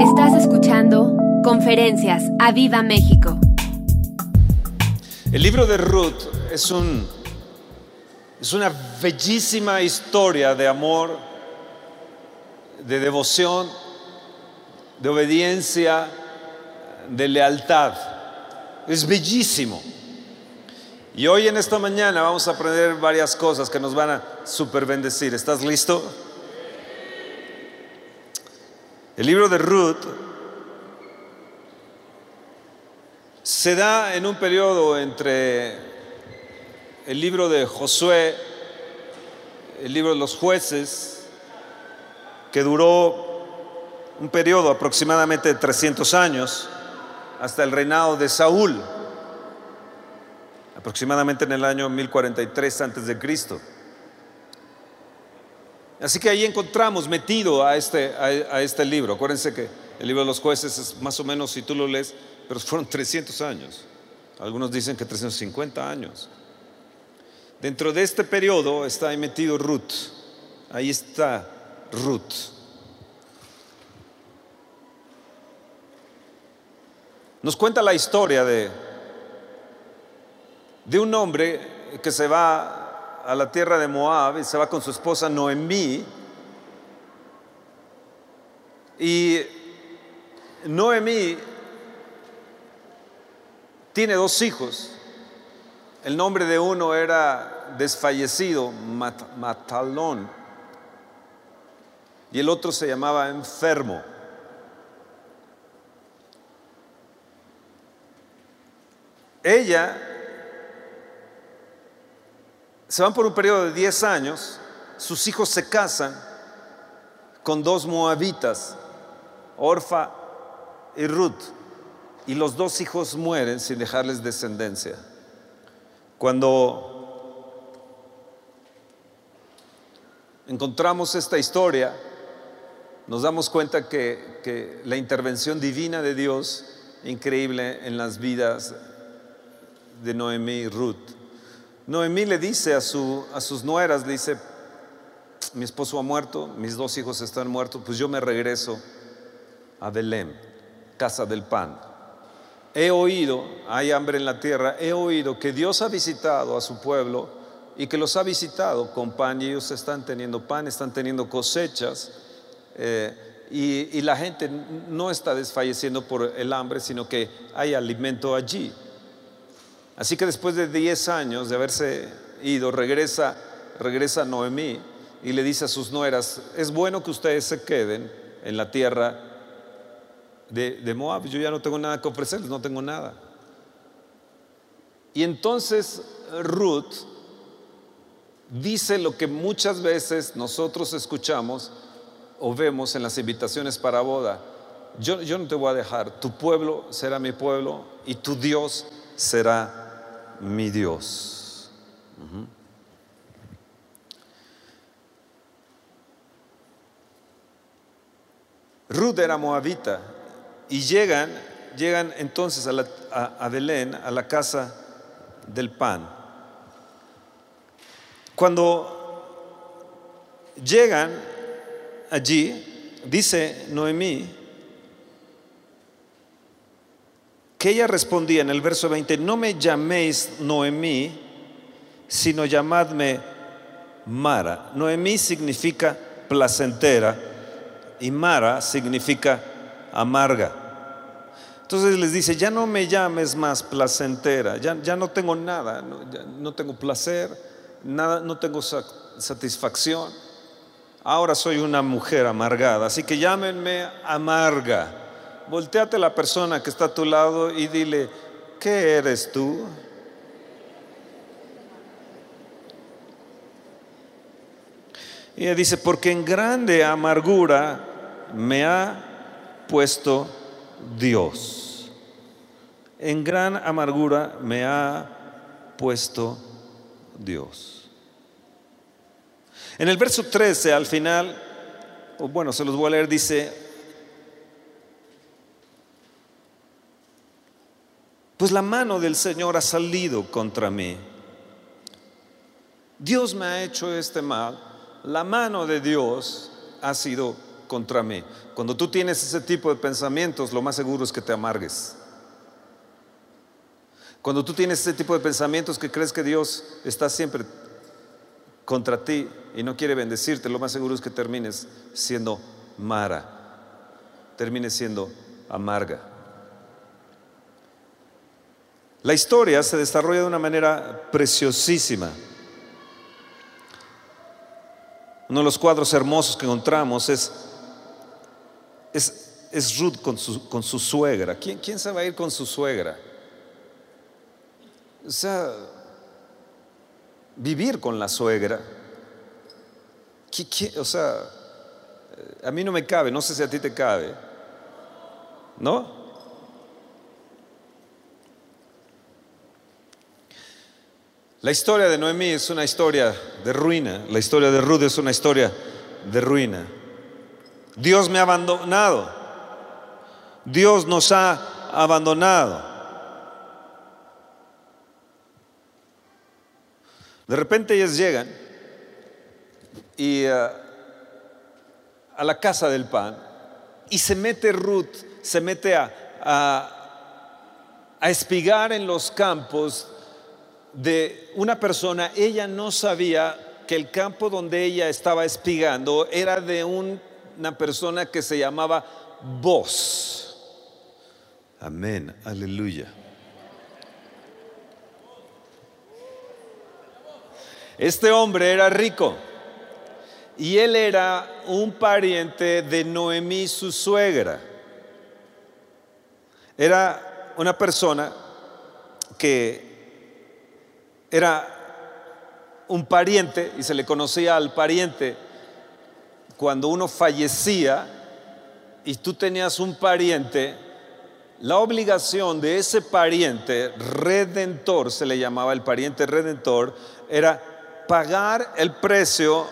Estás escuchando Conferencias a Viva México. El libro de Ruth es, un, es una bellísima historia de amor, de devoción, de obediencia, de lealtad. Es bellísimo. Y hoy en esta mañana vamos a aprender varias cosas que nos van a super bendecir. ¿Estás listo? El libro de Ruth se da en un periodo entre el libro de Josué, el libro de los jueces, que duró un periodo aproximadamente de 300 años, hasta el reinado de Saúl, aproximadamente en el año 1043 antes de Cristo. Así que ahí encontramos metido a este, a, este libro. Acuérdense que el libro de los jueces es más o menos, si tú lo lees, pero fueron 300 años. Algunos dicen que 350 años. Dentro de este periodo está ahí metido Ruth. Ahí está Ruth. Nos cuenta la historia de, de un hombre que se va a la tierra de Moab y se va con su esposa Noemí. Y Noemí tiene dos hijos. El nombre de uno era desfallecido, Matalón, y el otro se llamaba enfermo. Ella se van por un periodo de 10 años, sus hijos se casan con dos moabitas, Orfa y Ruth, y los dos hijos mueren sin dejarles descendencia. Cuando encontramos esta historia, nos damos cuenta que, que la intervención divina de Dios, increíble en las vidas de Noemí y Ruth. Noemí le dice a, su, a sus nueras, le dice, mi esposo ha muerto, mis dos hijos están muertos, pues yo me regreso a Belén, casa del pan. He oído, hay hambre en la tierra, he oído que Dios ha visitado a su pueblo y que los ha visitado con pan y ellos están teniendo pan, están teniendo cosechas eh, y la gente no está desfalleciendo por el hambre, sino que hay alimento allí. Así que después de 10 años de haberse ido, regresa, regresa Noemí y le dice a sus nueras, es bueno que ustedes se queden en la tierra de, Moab, yo ya no tengo nada que ofrecerles, no tengo nada. Y entonces Ruth dice lo que muchas veces nosotros escuchamos o vemos en las invitaciones para boda. Yo, yo no te voy a dejar, tu pueblo será mi pueblo y tu Dios será mi Dios. Ruth era moabita y llegan, llegan entonces a, a Belén, a la casa del pan. Cuando llegan allí, dice Noemí, que ella respondía en el verso 20, no me llaméis Noemí, sino llamadme Mara. Noemí significa placentera y Mara significa amarga. Entonces les dice, ya no me llames más placentera, ya, no tengo nada, no, no tengo placer, nada, no tengo satisfacción. Ahora soy una mujer amargada, así que llámenme amarga volteate a la persona que está a tu lado y dile, ¿qué eres tú? Y ella dice, porque en grande amargura me ha puesto Dios. En gran amargura me ha puesto Dios. En el verso 13, al final, bueno, se los voy a leer, dice, Pues la mano del Señor ha salido contra mí. Dios me ha hecho este mal. La mano de Dios ha sido contra mí. Cuando tú tienes ese tipo de pensamientos, lo más seguro es que te amargues. Cuando tú tienes ese tipo de pensamientos que crees que Dios está siempre contra ti y no quiere bendecirte, lo más seguro es que termines siendo mara, termines siendo amarga. La historia se desarrolla de una manera preciosísima. Uno de los cuadros hermosos que encontramos es, es, Ruth con su, con su suegra. ¿Quién, ¿Quién se va a ir con su suegra? O sea, vivir con la suegra. o sea, a mí no me cabe, no sé si a ti te cabe. ¿No? La historia de Noemí es una historia de ruina, la historia de Ruth es una historia de ruina. Dios me ha abandonado, Dios nos ha abandonado. De repente ellas llegan y eh, a la casa del pan y se mete Ruth, se mete a, a espigar en los campos de una persona, ella no sabía que el campo donde ella estaba espigando era de una persona que se llamaba Vos. Amén, aleluya. Este hombre era rico y él era un pariente de Noemí, su suegra. Era una persona que era un pariente y se le conocía al pariente. Cuando uno fallecía y tú tenías un pariente, la obligación de ese pariente redentor, se le llamaba el pariente redentor, era pagar el precio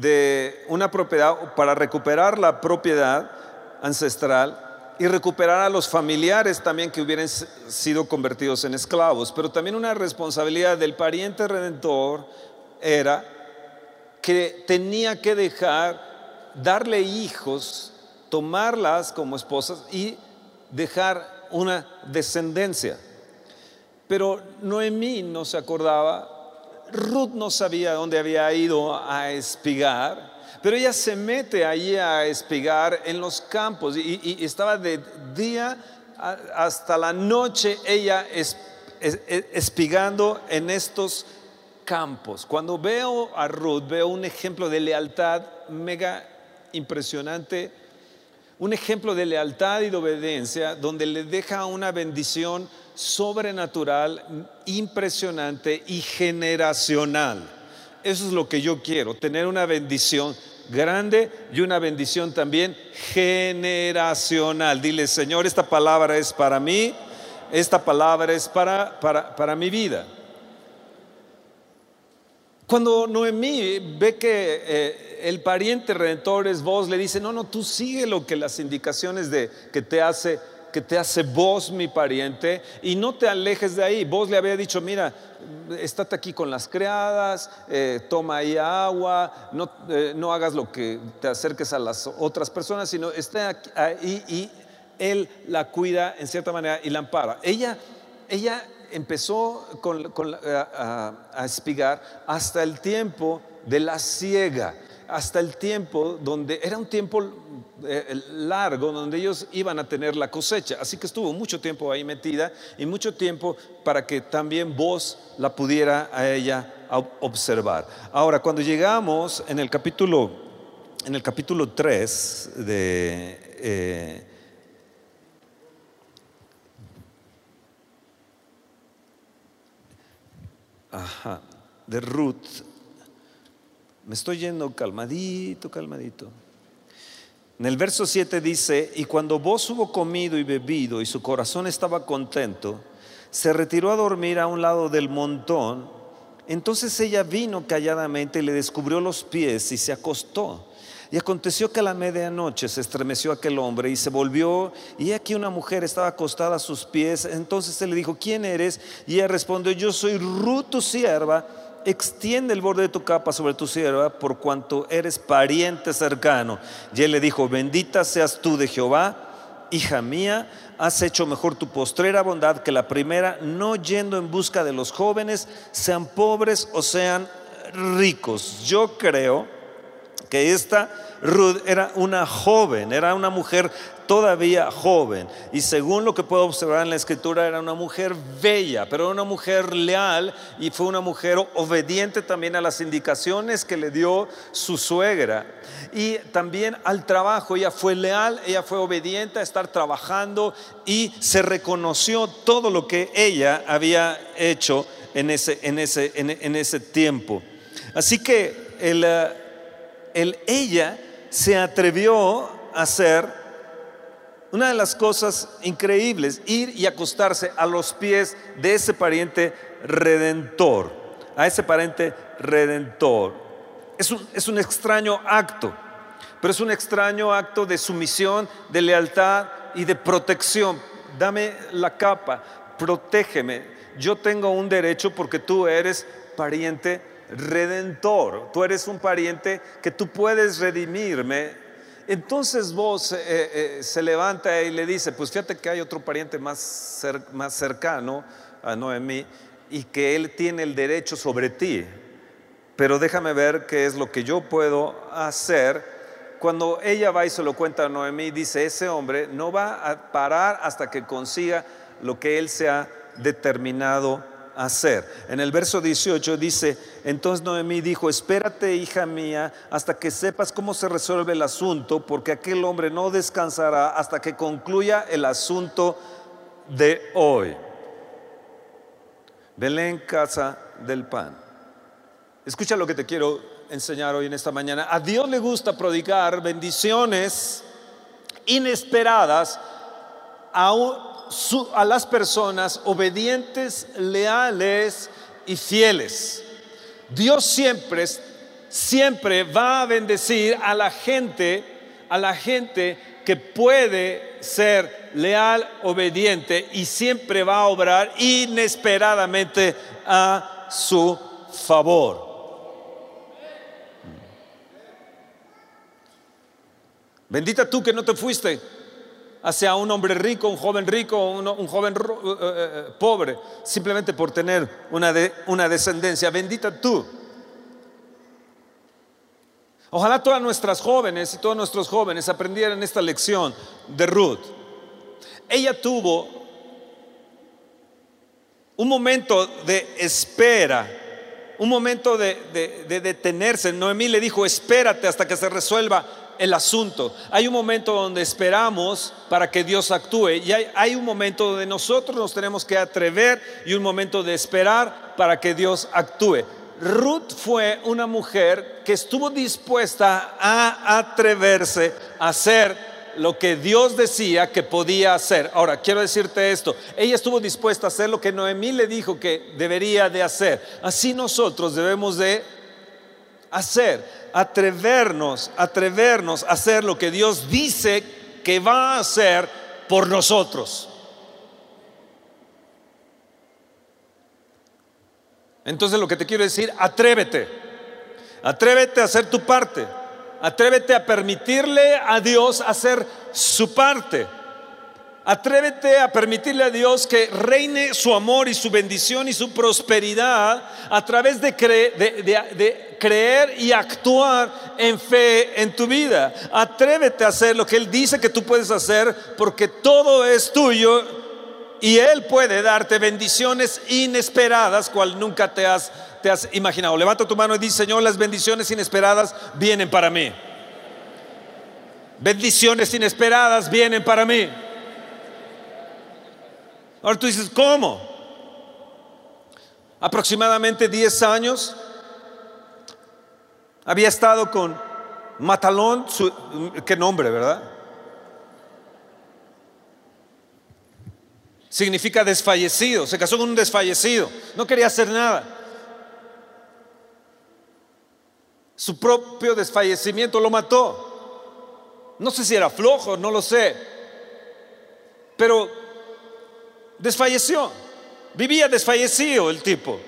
de una propiedad para recuperar la propiedad ancestral y recuperar a los familiares también que hubieran sido convertidos en esclavos. Pero también una responsabilidad del pariente redentor era que tenía que dejar, darle hijos, tomarlas como esposas y dejar una descendencia. Pero Noemí no se acordaba, Ruth no sabía dónde había ido a espigar pero ella se mete allí a espigar en los campos y, estaba de día hasta la noche ella espigando en estos campos. Cuando veo a Ruth, veo un ejemplo de lealtad mega impresionante, un ejemplo de lealtad y de obediencia donde le deja una bendición sobrenatural, impresionante y generacional. Eso es lo que yo quiero, tener una bendición grande y una bendición también generacional. Dile, Señor, esta palabra es para mí, esta palabra es para, para, para mi vida. Cuando Noemí ve que eh, el pariente redentor es vos, le dice, no, no, tú sigue lo que las indicaciones de que te hace que te hace vos mi pariente y no te alejes de ahí. Vos le había dicho, mira, estate aquí con las criadas, eh, toma ahí agua, no, eh, no, hagas lo que te acerques a las otras personas, sino esté ahí y él la cuida en cierta manera y la ampara. Ella, ella empezó a, a espigar hasta el tiempo de la ciega hasta el tiempo donde era un tiempo eh, largo donde ellos iban a tener la cosecha. Así que estuvo mucho tiempo ahí metida y mucho tiempo para que también vos la pudiera a ella observar. Ahora, cuando llegamos en el capítulo, en el capítulo 3 de... Eh, de Ruth, me estoy yendo calmadito, calmadito. En el verso 7 dice, y cuando vos hubo comido y bebido y su corazón estaba contento, se retiró a dormir a un lado del montón. Entonces ella vino calladamente y le descubrió los pies y se acostó. Y aconteció que a la medianoche se estremeció aquel hombre y se volvió, y aquí una mujer estaba acostada a sus pies. Entonces él le dijo, ¿quién eres? Y ella respondió, yo soy Ruth, tu sierva extiende el borde de tu capa sobre tu sierva por cuanto eres pariente cercano. Y él le dijo, bendita seas tú de Jehová, hija mía, has hecho mejor tu postrera bondad que la primera, no yendo en busca de los jóvenes, sean pobres o sean ricos. Yo creo que esta Ruth era una joven, era una mujer todavía joven. Y según lo que puedo observar en la escritura, era una mujer bella, pero una mujer leal y fue una mujer obediente también a las indicaciones que le dio su suegra. Y también al trabajo, ella fue leal, ella fue obediente a estar trabajando y se reconoció todo lo que ella había hecho en ese, en ese, en, ese tiempo. Así que el, eh, el, ella se atrevió a hacer una de las cosas increíbles, ir y acostarse a los pies de ese pariente redentor, a ese pariente redentor. Es un, es un extraño acto, pero es un extraño acto de sumisión, de lealtad y de protección. Dame la capa, protégeme. Yo tengo un derecho porque tú eres pariente redentor. Tú eres un pariente que tú puedes redimirme entonces vos eh, eh, se levanta y le dice, pues fíjate que hay otro pariente más, más cercano a Noemí y que él tiene el derecho sobre ti, pero déjame ver qué es lo que yo puedo hacer. Cuando ella va y se lo cuenta a Noemí, dice, ese hombre no va a parar hasta que consiga lo que él se ha determinado hacer. En el verso 18 dice, entonces Noemí dijo, espérate hija mía hasta que sepas cómo se resuelve el asunto, porque aquel hombre no descansará hasta que concluya el asunto de hoy. Belén, casa del pan. Escucha lo que te quiero enseñar hoy en esta mañana. A Dios le gusta prodigar bendiciones inesperadas a un, a las personas obedientes, leales y fieles. Dios siempre, siempre va a bendecir a la gente, a la gente que puede ser leal, obediente y siempre va a obrar inesperadamente a su favor. Bendita tú que no te fuiste hacia un hombre rico, un joven rico, un, joven eh, eh, eh, pobre, simplemente por tener una, descendencia. Bendita tú. Ojalá todas nuestras jóvenes y todos nuestros jóvenes aprendieran esta lección de Ruth. Ella tuvo un momento de espera, un momento de, de, de detenerse. Noemí le dijo, espérate hasta que se resuelva el asunto. Hay un momento donde esperamos para que Dios actúe y hay, un momento donde nosotros nos tenemos que atrever y un momento de esperar para que Dios actúe. Ruth fue una mujer que estuvo dispuesta a atreverse a hacer lo que Dios decía que podía hacer. Ahora, quiero decirte esto, ella estuvo dispuesta a hacer lo que Noemí le dijo que debería de hacer. Así nosotros debemos de hacer atrevernos, atrevernos a hacer lo que Dios dice que va a hacer por nosotros. Entonces lo que te quiero decir, atrévete, atrévete a hacer tu parte, atrévete a permitirle a Dios hacer su parte. Atrévete a permitirle a Dios que reine su amor y su bendición y su prosperidad a través de, creer y actuar en fe en tu vida. Atrévete a hacer lo que Él dice que tú puedes hacer porque todo es tuyo y Él puede darte bendiciones inesperadas cual nunca te has, te has imaginado. Levanta tu mano y dice, Señor, las bendiciones inesperadas vienen para mí. Bendiciones inesperadas vienen para mí. Ahora tú dices, ¿cómo? Aproximadamente 10 años había estado con Matalón, qué nombre, ¿verdad? Significa desfallecido, se casó con un desfallecido, no quería hacer nada. Su propio desfallecimiento lo mató. No sé si era flojo, no lo sé. Pero desfalleció. Vivía desfallecido el tipo.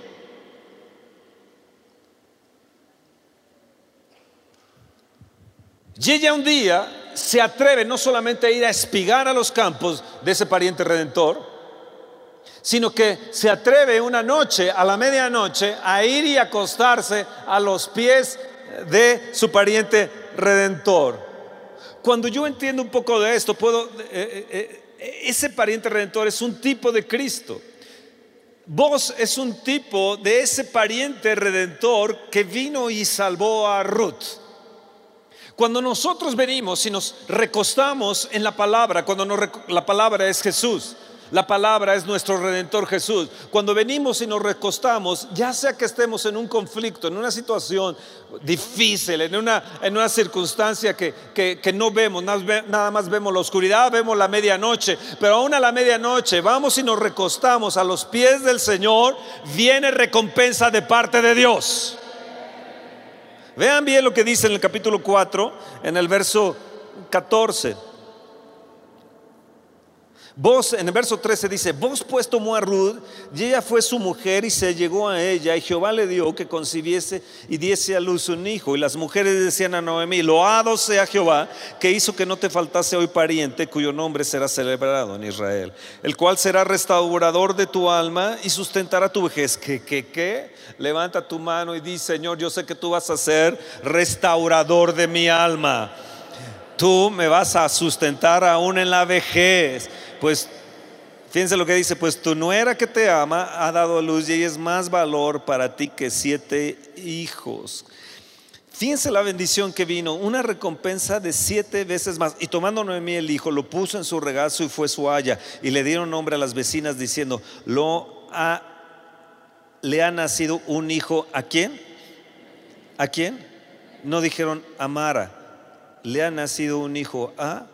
Y ella un día se atreve no solamente a ir a espigar a los campos de ese pariente redentor, sino que se atreve una noche, a la medianoche, a ir y acostarse a los pies de su pariente redentor. Cuando yo entiendo un poco de esto, puedo, eh, eh, eh, ese pariente redentor es un tipo de Cristo. Vos es un tipo de ese pariente redentor que vino y salvó a Ruth. Cuando nosotros venimos y nos recostamos en la palabra, cuando la palabra es Jesús, la palabra es nuestro redentor Jesús. Cuando venimos y nos recostamos, ya sea que estemos en un conflicto, en una situación difícil, en una, en una circunstancia que, que, no vemos, nada más vemos la oscuridad, vemos la medianoche, pero aún a la medianoche vamos y nos recostamos a los pies del Señor, viene recompensa de parte de Dios. Vean bien lo que dice en el capítulo 4, en el verso 14. Vos, en el verso 13 dice, vos pues tomó a Ruth y ella fue su mujer y se llegó a ella y Jehová le dio que concibiese y diese a luz un hijo. Y las mujeres decían a Noemí, loado sea Jehová que hizo que no te faltase hoy pariente cuyo nombre será celebrado en Israel, el cual será restaurador de tu alma y sustentará tu vejez. ¿Qué, qué, qué? Levanta tu mano y di, Señor, yo sé que tú vas a ser restaurador de mi alma. Tú me vas a sustentar aún en la vejez pues fíjense lo que dice, pues tu nuera que te ama ha dado a luz y es más valor para ti que siete hijos. Fíjense la bendición que vino, una recompensa de siete veces más. Y tomando Noemí el hijo, lo puso en su regazo y fue su haya. Y le dieron nombre a las vecinas diciendo, lo ha, le ha nacido un hijo. ¿A quién? ¿A quién? No dijeron a Mara. Le ha nacido un hijo a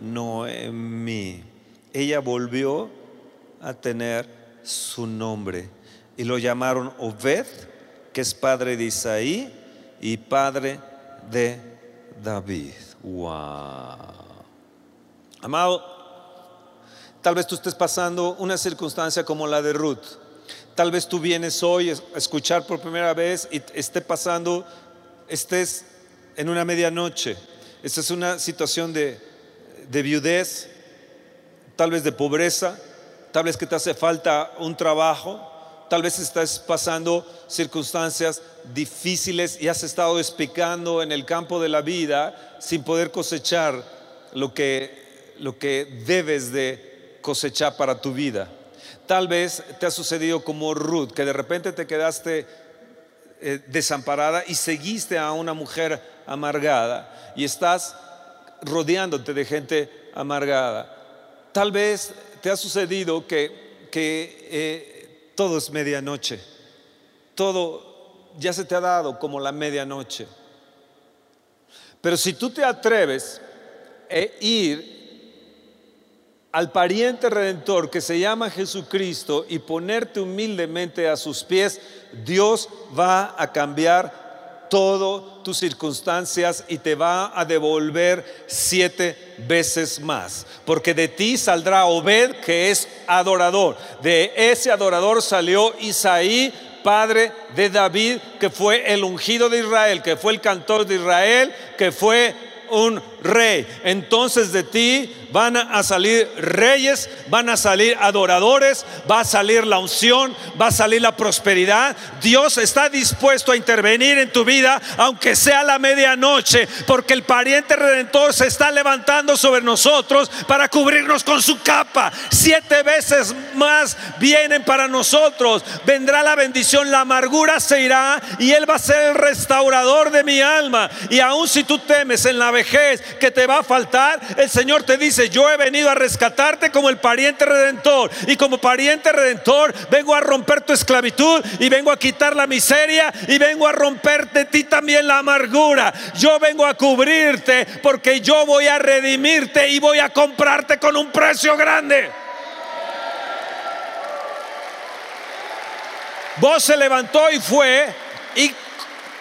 Noemí ella volvió a tener su nombre y lo llamaron Obed, que es padre de Isaí y padre de David. Wow. Amado, tal vez tú estés pasando una circunstancia como la de Ruth. Tal vez tú vienes hoy a escuchar por primera vez y esté pasando, estés en una medianoche. Esta es una situación de, de viudez, tal vez de pobreza, tal vez que te hace falta un trabajo, tal vez estás pasando circunstancias difíciles y has estado despicando en el campo de la vida sin poder cosechar lo que, lo que debes de cosechar para tu vida. Tal vez te ha sucedido como Ruth, que de repente te quedaste eh, desamparada y seguiste a una mujer amargada y estás rodeándote de gente amargada. Tal vez te ha sucedido que, eh, todo es medianoche, todo ya se te ha dado como la medianoche. Pero si tú te atreves a ir al pariente redentor que se llama Jesucristo y ponerte humildemente a sus pies, Dios va a cambiar todo tus circunstancias y te va a devolver siete veces más. Porque de ti saldrá Obed, que es adorador. De ese adorador salió Isaí, padre de David, que fue el ungido de Israel, que fue el cantor de Israel, que fue un rey. Entonces de ti van a salir reyes, van a salir adoradores, va a salir la unción, va a salir la prosperidad. Dios está dispuesto a intervenir en tu vida, aunque sea la medianoche, porque el pariente redentor se está levantando sobre nosotros para cubrirnos con su capa. Siete veces más vienen para nosotros. Vendrá la bendición, la amargura se irá y Él va a ser el restaurador de mi alma. Y aun si tú temes en la vejez, que te va a faltar, el Señor te dice, yo he venido a rescatarte como el pariente redentor. Y como pariente redentor vengo a romper tu esclavitud y vengo a quitar la miseria y vengo a romper de ti también la amargura. Yo vengo a cubrirte porque yo voy a redimirte y voy a comprarte con un precio grande. Vos se levantó y fue y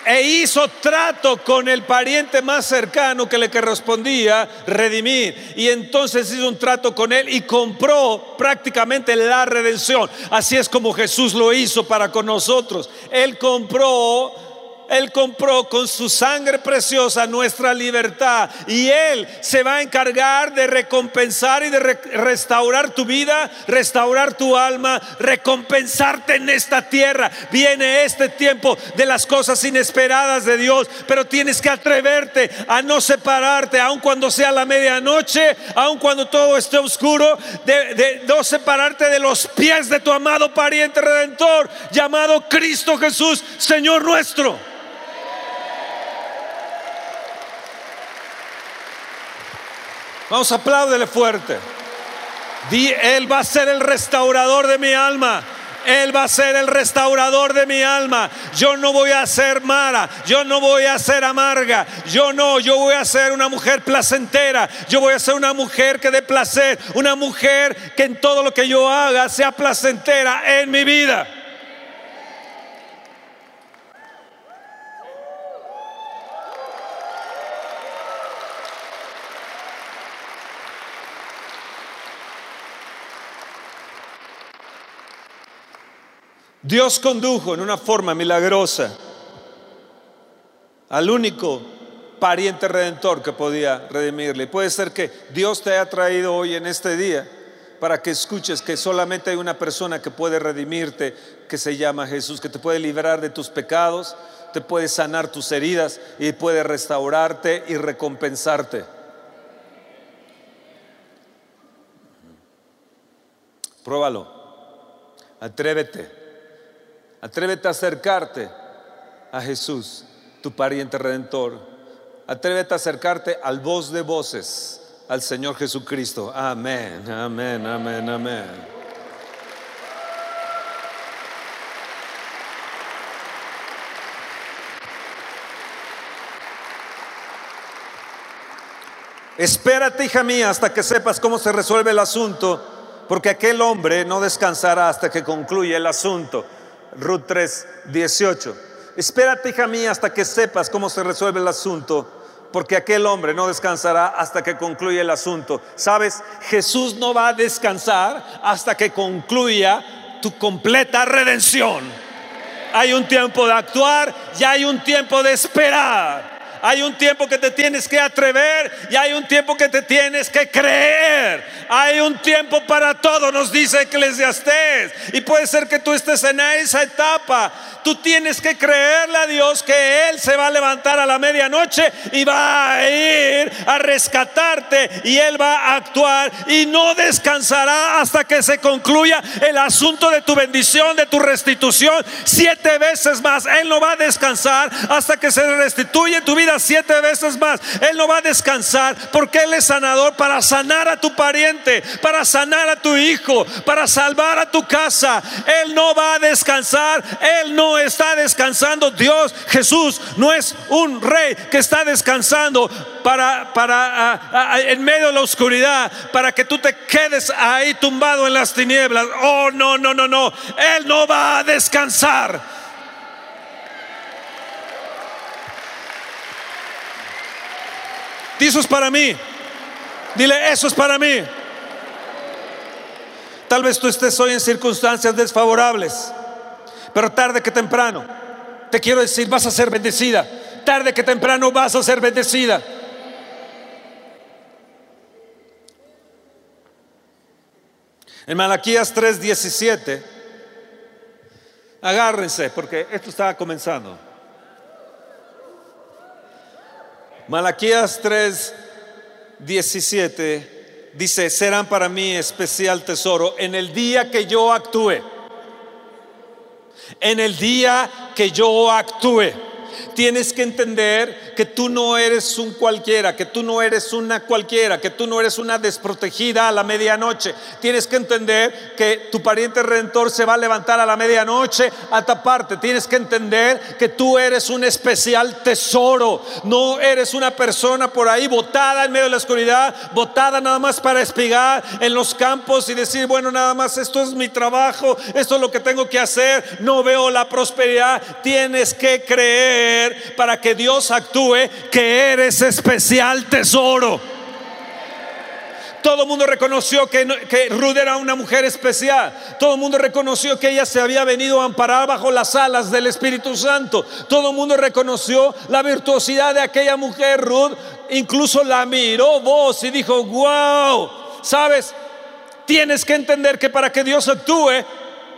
e hizo trato con el pariente más cercano que le correspondía redimir. Y entonces hizo un trato con él y compró prácticamente la redención. Así es como Jesús lo hizo para con nosotros. Él compró Él compró con su sangre preciosa nuestra libertad y Él se va a encargar de recompensar y de restaurar tu vida, restaurar tu alma, recompensarte en esta tierra. Viene este tiempo de las cosas inesperadas de Dios, pero tienes que atreverte a no separarte, aun cuando sea la medianoche, aun cuando todo esté oscuro, de, de no separarte de los pies de tu amado pariente redentor llamado Cristo Jesús, Señor nuestro. Vamos, apláudele fuerte. Di, Él va a ser el restaurador de mi alma. Él va a ser el restaurador de mi alma. Yo no voy a ser mala, yo no voy a ser amarga, yo no, yo voy a ser una mujer placentera, yo voy a ser una mujer que dé placer, una mujer que en todo lo que yo haga sea placentera en mi vida. Dios condujo en una forma milagrosa al único pariente redentor que podía redimirle. Puede ser que Dios te haya traído hoy en este día para que escuches que solamente hay una persona que puede redimirte, que se llama Jesús, que te puede liberar de tus pecados, te puede sanar tus heridas y puede restaurarte y recompensarte. Pruébalo, atrévete. Atrévete a acercarte a Jesús, tu pariente redentor. Atrévete a acercarte al voz de voces, al Señor Jesucristo. Amén, amén, amén, amén. Espérate, hija mía, hasta que sepas cómo se resuelve el asunto, porque aquel hombre no descansará hasta que concluya el asunto. Ruth 3, 18. Espérate, hija mía, hasta que sepas cómo se resuelve el asunto, porque aquel hombre no descansará hasta que concluya el asunto. ¿Sabes? Jesús no va a descansar hasta que concluya tu completa redención. Hay un tiempo de actuar y hay un tiempo de esperar. Hay un tiempo que te tienes que atrever y hay un tiempo que te tienes que creer. Hay un tiempo para todo, nos dice Eclesiastés. Y puede ser que tú estés en esa etapa. Tú tienes que creerle a Dios que Él se va a levantar a la medianoche y va a ir a rescatarte y Él va a actuar y no descansará hasta que se concluya el asunto de tu bendición, de tu restitución. Siete veces más. Él no va a descansar hasta que se restituye tu vida siete veces más. Él no va a descansar porque Él es sanador para sanar a tu pariente, para sanar a tu hijo, para salvar a tu casa. Él no va a descansar. Él no está descansando. Dios, Jesús, no es un rey que está descansando para, para en medio de la oscuridad, para que tú te quedes ahí tumbado en las tinieblas. Oh, no, no, no, no. Él no va a descansar. Eso es para mí. Dile, eso es para mí. Tal vez tú estés hoy en circunstancias desfavorables, pero tarde que temprano, te quiero decir, vas a ser bendecida. Tarde que temprano vas a ser bendecida. En Malaquías 3:17, agárrense, porque esto estaba comenzando. Malaquías 3, 17 dice, serán para mí especial tesoro en el día que yo actúe. En el día que yo actúe. Tienes que entender que tú no eres un cualquiera, que tú no eres una cualquiera, que tú no eres una desprotegida a la medianoche. Tienes que entender que tu pariente redentor se va a levantar a la medianoche a taparte. Tienes que entender que tú eres un especial tesoro. No eres una persona por ahí botada en medio de la oscuridad, botada nada más para espigar en los campos y decir, bueno, nada más esto es mi trabajo, esto es lo que tengo que hacer. No veo la prosperidad. Tienes que creer para que Dios actúe que eres especial tesoro. Todo el mundo reconoció que, que Ruth era una mujer especial. Todo el mundo reconoció que ella se había venido a amparar bajo las alas del Espíritu Santo. Todo el mundo reconoció la virtuosidad de aquella mujer, Ruth. Incluso la miró vos y dijo, wow, sabes, tienes que entender que para que Dios actúe,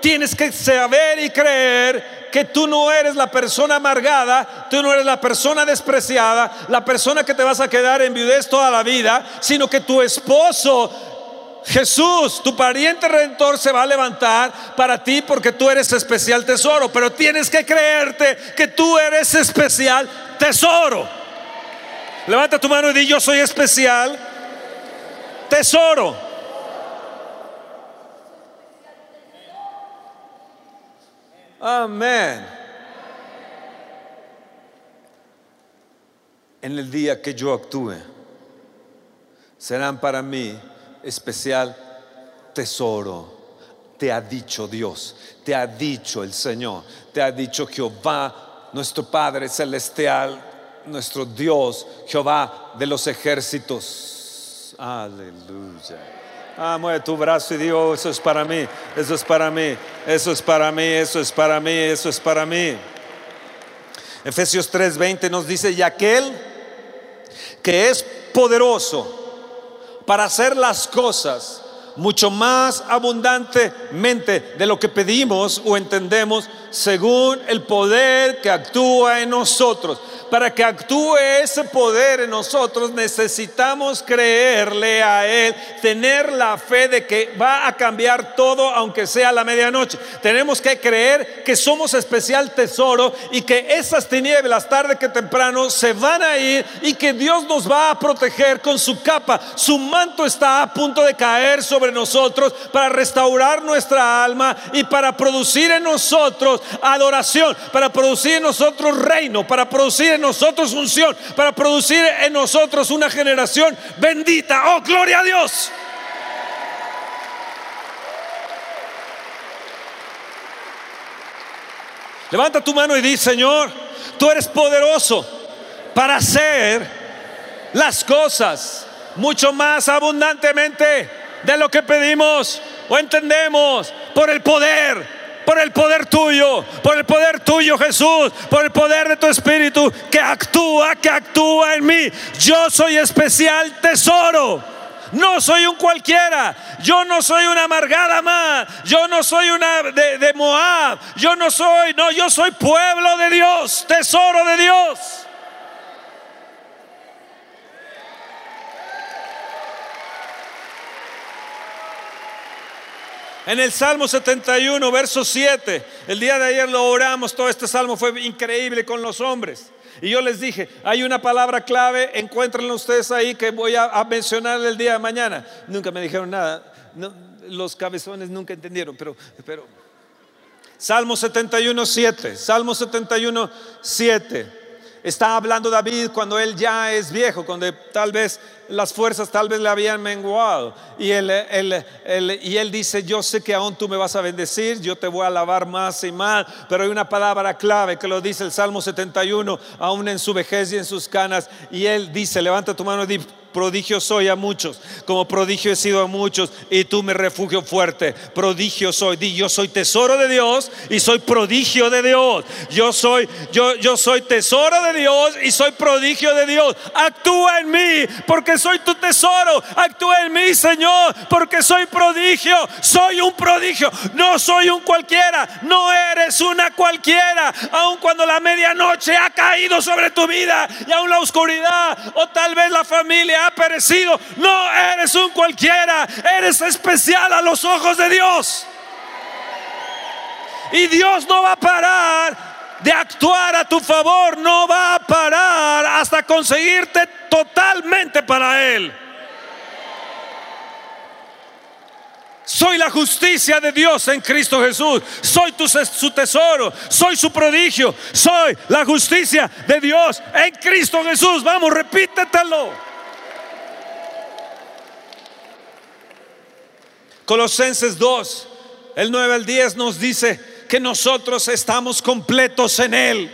tienes que saber y creer que tú no eres la persona amargada, tú no eres la persona despreciada, la persona que te vas a quedar en viudez toda la vida, sino que tu esposo Jesús, tu pariente redentor, se va a levantar para ti porque tú eres especial tesoro. Pero tienes que creerte que tú eres especial tesoro. Levanta tu mano y di, yo soy especial tesoro. Amén. En el día que yo actúe, serán para mí especial tesoro. Te ha dicho Dios, te ha dicho el Señor, te ha dicho Jehová, nuestro Padre Celestial, nuestro Dios, Jehová de los ejércitos. Aleluya. Ah, mueve tu brazo y digo, eso es para mí, eso es para mí, eso es para mí, eso es para mí, eso es para mí. Efesios 3:20 nos dice, y aquel que es poderoso para hacer las cosas mucho más abundantemente de lo que pedimos o entendemos según el poder que actúa en nosotros para que actúe ese poder en nosotros, necesitamos creerle a Él, tener la fe de que va a cambiar todo aunque sea la medianoche. Tenemos que creer que somos especial tesoro y que esas tinieblas tarde que temprano se van a ir y que Dios nos va a proteger con su capa. Su manto está a punto de caer sobre nosotros para restaurar nuestra alma y para producir en nosotros adoración, para producir en nosotros reino, para producir nosotros unción, para producir en nosotros una generación bendita. Oh, gloria a Dios. Levanta tu mano y di, Señor, tú eres poderoso para hacer las cosas mucho más abundantemente de lo que pedimos o entendemos por el poder por el poder tuyo, por el poder tuyo Jesús, por el poder de tu Espíritu que actúa, que actúa en mí. Yo soy especial tesoro. No soy un cualquiera. Yo no soy una amargada más. Yo no soy una de, Moab. Yo no soy, no, yo soy pueblo de Dios, tesoro de Dios. En el Salmo 71, verso 7, el día de ayer lo oramos, todo este salmo fue increíble con los hombres. Y yo les dije, hay una palabra clave, encuéntrenlo ustedes ahí que voy a, mencionar el día de mañana. Nunca me dijeron nada, los cabezones nunca entendieron, pero, pero Salmo 71, 7, Salmo 71, 7. Está hablando David cuando él ya es viejo, cuando tal vez las fuerzas tal vez le habían menguado. Y él, y él dice, yo sé que aún tú me vas a bendecir, yo te voy a alabar más y más. Pero hay una palabra clave que lo dice el Salmo 71, aún en su vejez y en sus canas. Y él dice, levanta tu mano y Prodigio soy a muchos, como prodigio he sido a muchos, y tú me refugio fuerte. Prodigio soy, di yo soy tesoro de Dios y soy prodigio de Dios. Yo soy, yo, yo soy tesoro de Dios y soy prodigio de Dios. Actúa en mí porque soy tu tesoro. Actúa en mí, Señor, porque soy prodigio. Soy un prodigio. No soy un cualquiera. No eres una cualquiera. Aun cuando la medianoche ha caído sobre tu vida y aún la oscuridad o tal vez la familia perecido. No eres un cualquiera, eres especial a los ojos de Dios. Y Dios no va a parar de actuar a tu favor, no va a parar hasta conseguirte totalmente para Él. Soy la justicia de Dios en Cristo Jesús. Soy tu, su tesoro. Soy su prodigio. Soy la justicia de Dios en Cristo Jesús. Vamos, repítetelo. Colosenses 2, el 9 al 10 nos dice que nosotros estamos completos en Él.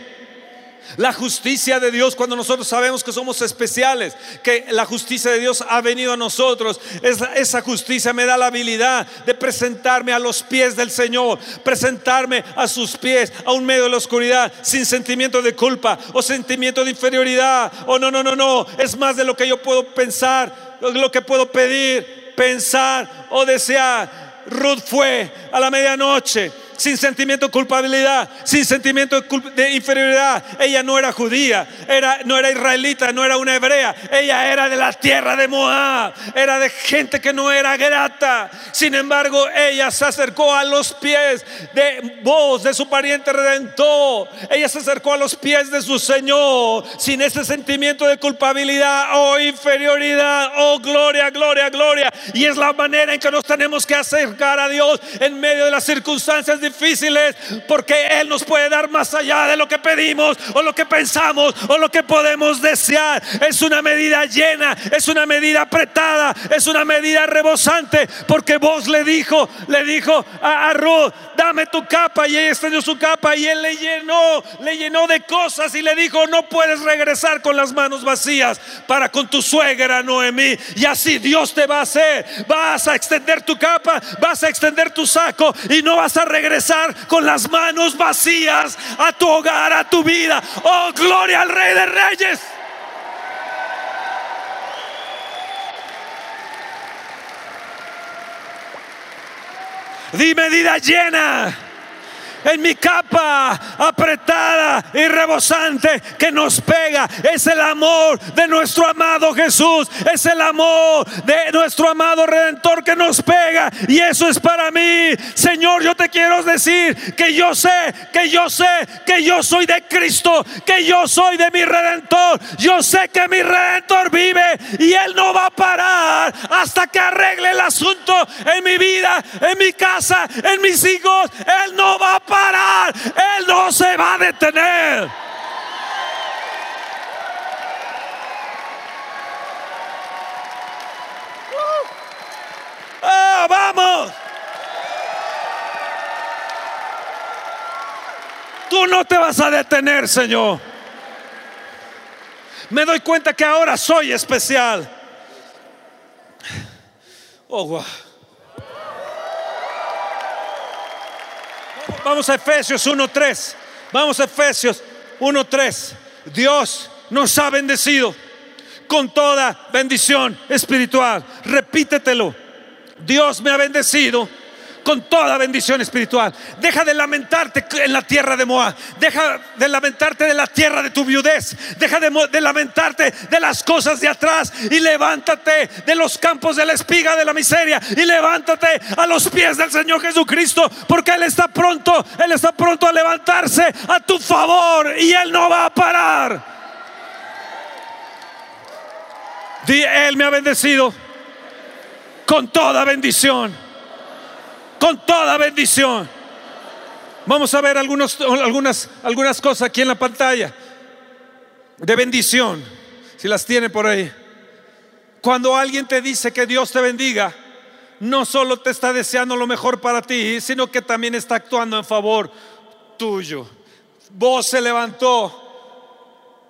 La justicia de Dios cuando nosotros sabemos que somos especiales, que la justicia de Dios ha venido a nosotros. Esa, justicia me da la habilidad de presentarme a los pies del Señor, presentarme a sus pies, a un medio de la oscuridad, sin sentimiento de culpa o sentimiento de inferioridad. O no, no, no, no. Es más de lo que yo puedo pensar, lo que puedo pedir, pensar o desear. Ruth fue a la medianoche sin sentimiento de culpabilidad, sin sentimiento de, inferioridad. Ella no era judía, era, no era israelita, no era una hebrea. Ella era de la tierra de Moab, era de gente que no era grata. Sin embargo, ella se acercó a los pies de vos, de su pariente redentor. Ella se acercó a los pies de su Señor sin ese sentimiento de culpabilidad o inferioridad. Oh, gloria, gloria, gloria. Y es la manera en que nos tenemos que acercar a Dios en medio de las circunstancias difíciles, porque Él nos puede dar más allá de lo que pedimos o lo que pensamos o lo que podemos desear. Es una medida llena, es una medida apretada, es una medida rebosante, porque vos le dijo, le dijo a, Ruth, dame tu capa y ella extendió su capa y él le llenó, le llenó de cosas y le dijo, no puedes regresar con las manos vacías para con tu suegra Noemí. Y así Dios te va a hacer, vas a extender tu capa, vas a extender tu saco y no vas a regresar con las manos vacías a tu hogar, a tu vida. Oh, gloria al Rey de Reyes. Di medida llena en mi capa apretada y rebosante que nos pega. Es el amor de nuestro amado Jesús. Es el amor de nuestro amado Redentor que nos pega. Y eso es para mí. Señor, yo te quiero decir que yo sé, que yo sé, que yo soy de Cristo, que yo soy de mi Redentor. Yo sé que mi Redentor vive y Él no va a parar hasta que arregle el asunto en mi vida, en mi casa, en mis hijos. Él no va a parar parar, Él no se va a detener. ¡Ah, vamos! Tú no te vas a detener, Señor. Me doy cuenta que ahora soy especial. Oh, wow. Vamos a Efesios 1.3. Vamos a Efesios 1.3. Dios nos ha bendecido con toda bendición espiritual. Repítetelo. Dios me ha bendecido con toda bendición espiritual. Deja de lamentarte en la tierra de Moab. Deja de lamentarte de la tierra de tu viudez. Deja de, lamentarte de las cosas de atrás y levántate de los campos de la espiga de la miseria y levántate a los pies del Señor Jesucristo porque Él está pronto, Él está pronto a levantarse a tu favor y Él no va a parar. Él me ha bendecido con toda bendición con toda bendición. Vamos a ver algunos, algunas, algunas cosas aquí en la pantalla de bendición, si las tiene por ahí. Cuando alguien te dice que Dios te bendiga, no solo te está deseando lo mejor para ti, sino que también está actuando en favor tuyo. Vos se levantó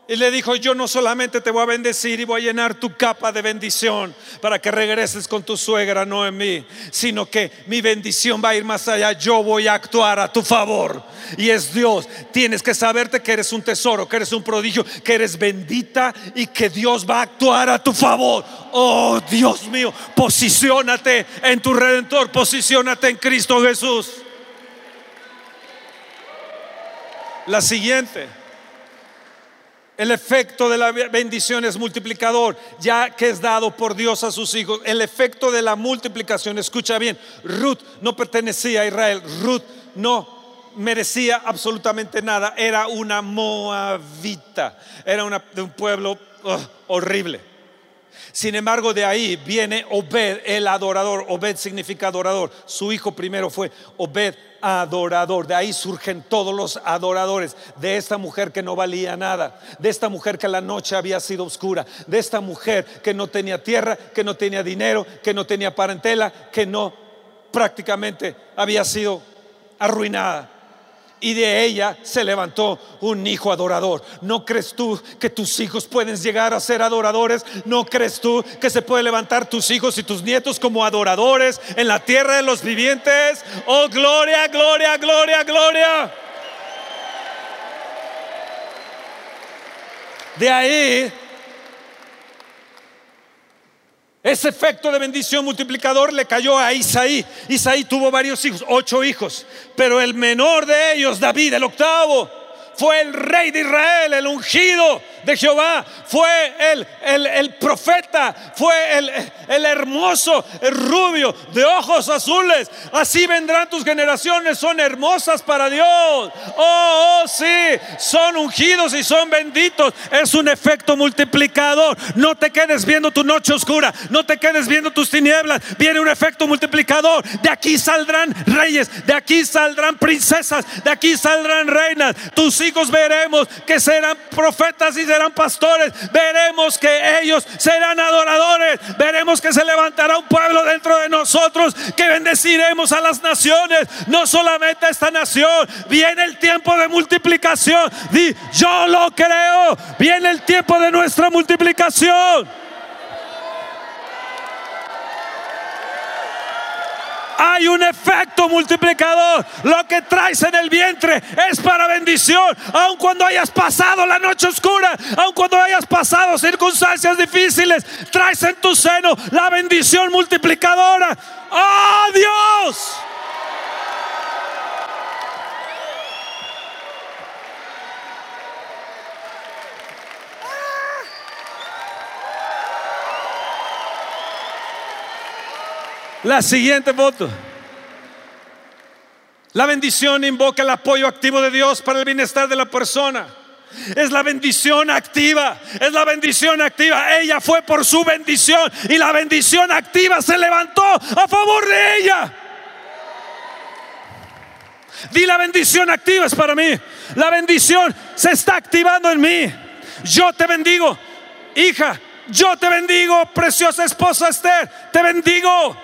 y le dijo, yo no solamente te voy a bendecir y voy a llenar tu capa de bendición para que regreses con tu suegra, no en mí, sino que mi bendición va a ir más allá. Yo voy a actuar a tu favor. Y es Dios. Tienes que saberte que eres un tesoro, que eres un prodigio, que eres bendita y que Dios va a actuar a tu favor. Oh Dios mío, posiciónate en tu redentor, posiciónate en Cristo Jesús. La siguiente. El efecto de la bendición es multiplicador, ya que es dado por Dios a sus hijos. El efecto de la multiplicación, escucha bien, Ruth no pertenecía a Israel, Ruth no merecía absolutamente nada, era una moabita, era de un pueblo horrible. Sin embargo, de ahí viene Obed, el adorador. Obed significa adorador. Su hijo primero fue Obed, adorador. De ahí surgen todos los adoradores. De esta mujer que no valía nada. De esta mujer que la noche había sido oscura. De esta mujer que no tenía tierra, que no tenía dinero, que no tenía parentela, que no prácticamente había sido arruinada. Y de ella se levantó un hijo adorador. ¿No crees tú que tus hijos pueden llegar a ser adoradores? ¿No crees tú que se puede levantar tus hijos y tus nietos como adoradores en la tierra de los vivientes? Oh, gloria, gloria, gloria, gloria. De ahí ese efecto de bendición multiplicador le cayó a Isaí. Isaí tuvo varios hijos, ocho hijos, pero el menor de ellos, David, el octavo, fue el rey de Israel, el ungido de Jehová, fue el, el, profeta, fue el, el, hermoso, el rubio, de ojos azules. Así vendrán tus generaciones, son hermosas para Dios. Oh, oh, sí, son ungidos y son benditos. Es un efecto multiplicador. No te quedes viendo tu noche oscura, no te quedes viendo tus tinieblas. Viene un efecto multiplicador. De aquí saldrán reyes, de aquí saldrán princesas, de aquí saldrán reinas. Tus hijos veremos que serán profetas y serán pastores. Veremos que ellos serán adoradores. Veremos que se levantará un pueblo dentro de nosotros que bendeciremos a las naciones. No solamente a esta nación. Viene el tiempo de multiplicación. Di, yo lo creo. Viene el tiempo de nuestra multiplicación. Hay un efecto multiplicador. Lo que traes en el vientre es para bendición. Aun cuando hayas pasado la noche oscura, aun cuando hayas pasado circunstancias difíciles, traes en tu seno la bendición multiplicadora. ¡Oh Dios! La siguiente foto. La bendición invoca el apoyo activo de Dios para el bienestar de la persona. Es la bendición activa, es la bendición activa. Ella fue por su bendición y la bendición activa se levantó a favor de ella. Di la bendición activa es para mí. La bendición se está activando en mí. Yo te bendigo, hija. Yo te bendigo, preciosa esposa Esther. Te bendigo.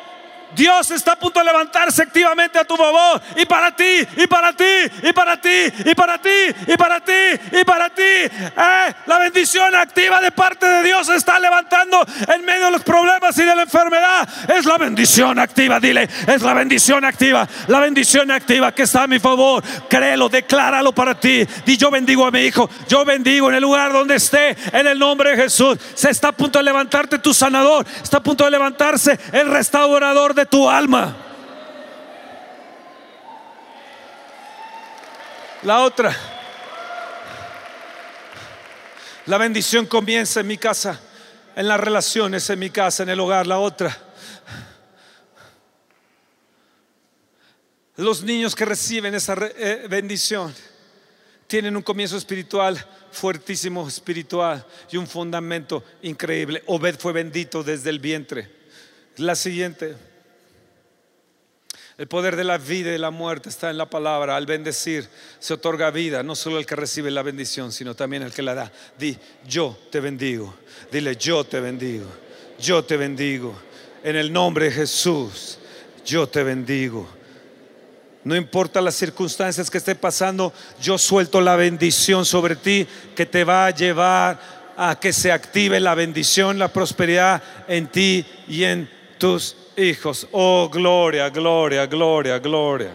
Dios está a punto de levantarse activamente a tu favor. Y para ti, y para ti, y para ti, y para ti, y para ti, y para ti. Eh, la bendición activa de parte de Dios se está levantando en medio de los problemas y de la enfermedad. Es la bendición activa, dile, es la bendición activa. La bendición activa que está a mi favor. Créelo, decláralo para ti. Di yo bendigo a mi hijo. Yo bendigo en el lugar donde esté, en el nombre de Jesús. Se está a punto de levantarte tu sanador. Está a punto de levantarse el restaurador tu alma. La otra, la bendición comienza en mi casa, en las relaciones, en mi casa, en el hogar. La otra, los niños que reciben esa eh, bendición tienen un comienzo espiritual fuertísimo, espiritual y un fundamento increíble. Obed fue bendito desde el vientre. La siguiente. El poder de la vida y de la muerte está en la palabra. Al bendecir se otorga vida, no solo el que recibe la bendición, sino también el que la da. Di, yo te bendigo. Dile, yo te bendigo. Yo te bendigo. En el nombre de Jesús, yo te bendigo. No importa las circunstancias que esté pasando, yo suelto la bendición sobre ti que te va a llevar a que se active la bendición, la prosperidad en ti y en tus hijos. Oh, gloria, gloria, gloria, gloria.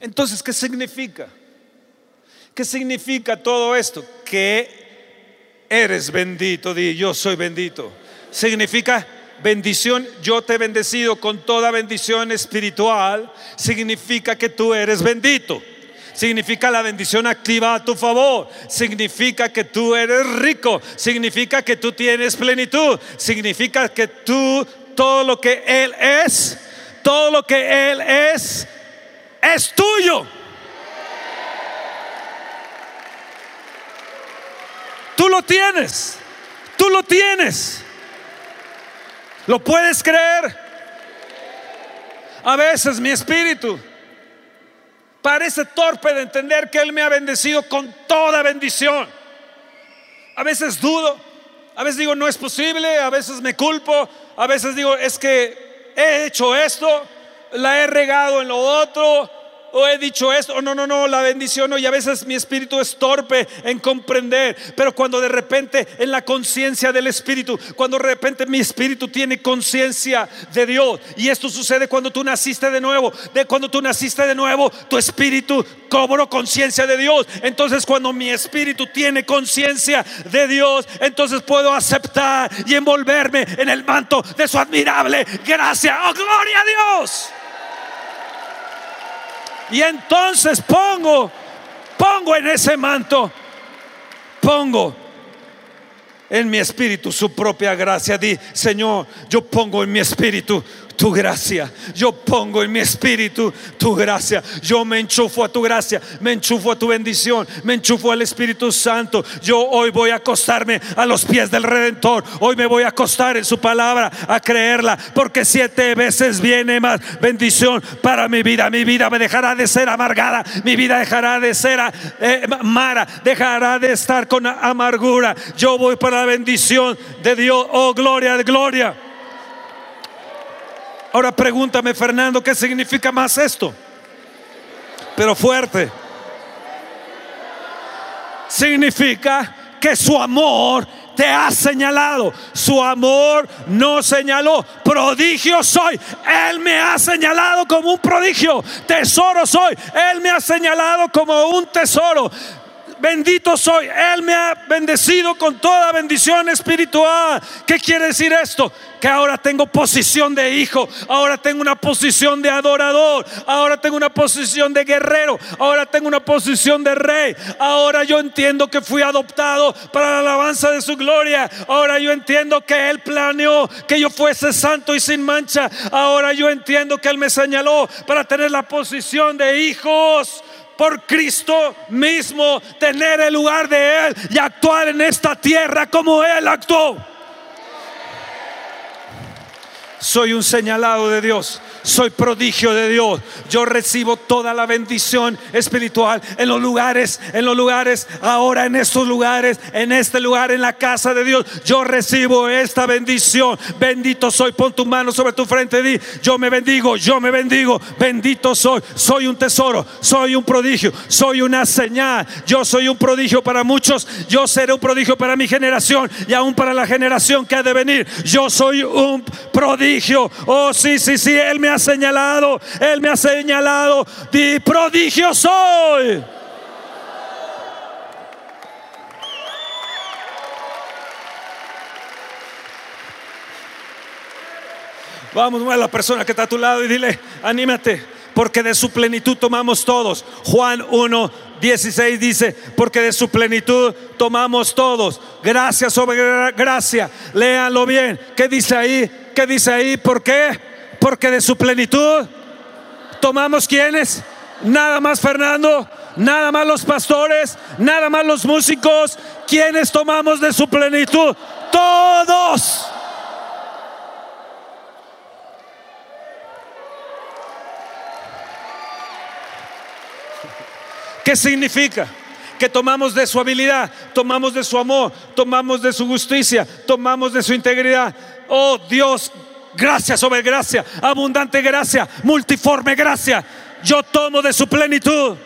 Entonces, ¿qué significa? ¿Qué significa todo esto? Que eres bendito, di yo soy bendito. Significa bendición, yo te he bendecido con toda bendición espiritual. Significa que tú eres bendito significa la bendición activa a tu favor, significa que tú eres rico, significa que tú tienes plenitud, significa que tú, todo lo que Él es, todo lo que Él es, es tuyo. Tú lo tienes, tú lo tienes. ¿Lo puedes creer? A veces mi espíritu parece torpe de entender que Él me ha bendecido con toda bendición. A veces dudo, a veces digo, no es posible, a veces me culpo, a veces digo, es que he hecho esto, la he regado en lo otro, o he dicho esto, o no, no, no, la bendición no, y a veces mi espíritu es torpe en comprender, pero cuando de repente en la conciencia del espíritu, cuando de repente mi espíritu tiene conciencia de Dios, y esto sucede cuando tú naciste de nuevo, de cuando tú naciste de nuevo, tu espíritu cobró conciencia de Dios, entonces cuando mi espíritu tiene conciencia de Dios, entonces puedo aceptar y envolverme en el manto de su admirable gracia, oh gloria a Dios. Y entonces pongo, pongo en ese manto, pongo en mi espíritu su propia gracia. Di, Señor, yo pongo en mi espíritu tu gracia. Yo pongo en mi espíritu tu gracia. Yo me enchufo a tu gracia, me enchufo a tu bendición, me enchufo al Espíritu Santo. Yo hoy voy a acostarme a los pies del Redentor. Hoy me voy a acostar en su palabra a creerla, porque siete veces viene más bendición para mi vida. Mi vida me dejará de ser amargada, mi vida dejará de ser eh, dejará de estar con amargura. Yo voy para la bendición de Dios. Oh, gloria, gloria. Ahora pregúntame, Fernando, ¿qué significa más esto? Pero fuerte. Significa que su amor te ha señalado. Su amor no señaló. Prodigio soy. Él me ha señalado como un prodigio. Tesoro soy. Él me ha señalado como un tesoro bendito soy. Él me ha bendecido con toda bendición espiritual. ¿Qué quiere decir esto? Que ahora tengo posición de hijo, ahora tengo una posición de adorador, ahora tengo una posición de guerrero, ahora tengo una posición de rey. Ahora yo entiendo que fui adoptado para la alabanza de su gloria. Ahora yo entiendo que Él planeó que yo fuese santo y sin mancha. Ahora yo entiendo que Él me señaló para tener la posición de hijos por Cristo mismo, tener el lugar de Él y actuar en esta tierra como Él actuó. Soy un señalado de Dios soy prodigio de Dios. Yo recibo toda la bendición espiritual en los lugares, en los lugares, ahora en estos lugares, en este lugar, en la casa de Dios. Yo recibo esta bendición. Bendito soy. Pon tu mano sobre tu frente. Di, yo me bendigo, yo me bendigo. Bendito soy. Soy un tesoro, soy un prodigio, soy una señal. Yo soy un prodigio para muchos. Yo seré un prodigio para mi generación y aún para la generación que ha de venir. Yo soy un prodigio. Oh, sí, sí, sí. Él me ha señalado, Él me ha señalado, di prodigio soy. Vamos a la persona que está a tu lado y dile, anímate, porque de su plenitud tomamos todos. Juan 1, 16 dice, porque de su plenitud tomamos todos. Gracias sobre gracia. Léanlo bien. ¿Qué dice ahí? ¿Qué dice ahí? ¿Por qué? Porque de su plenitud tomamos quienes, nada más Fernando, nada más los pastores, nada más los músicos, quienes tomamos de su plenitud, todos. ¿Qué significa? Que tomamos de su habilidad, tomamos de su amor, tomamos de su justicia, tomamos de su integridad. Oh Dios, gracia sobre gracia, abundante gracia, multiforme gracia. Yo tomo de su plenitud.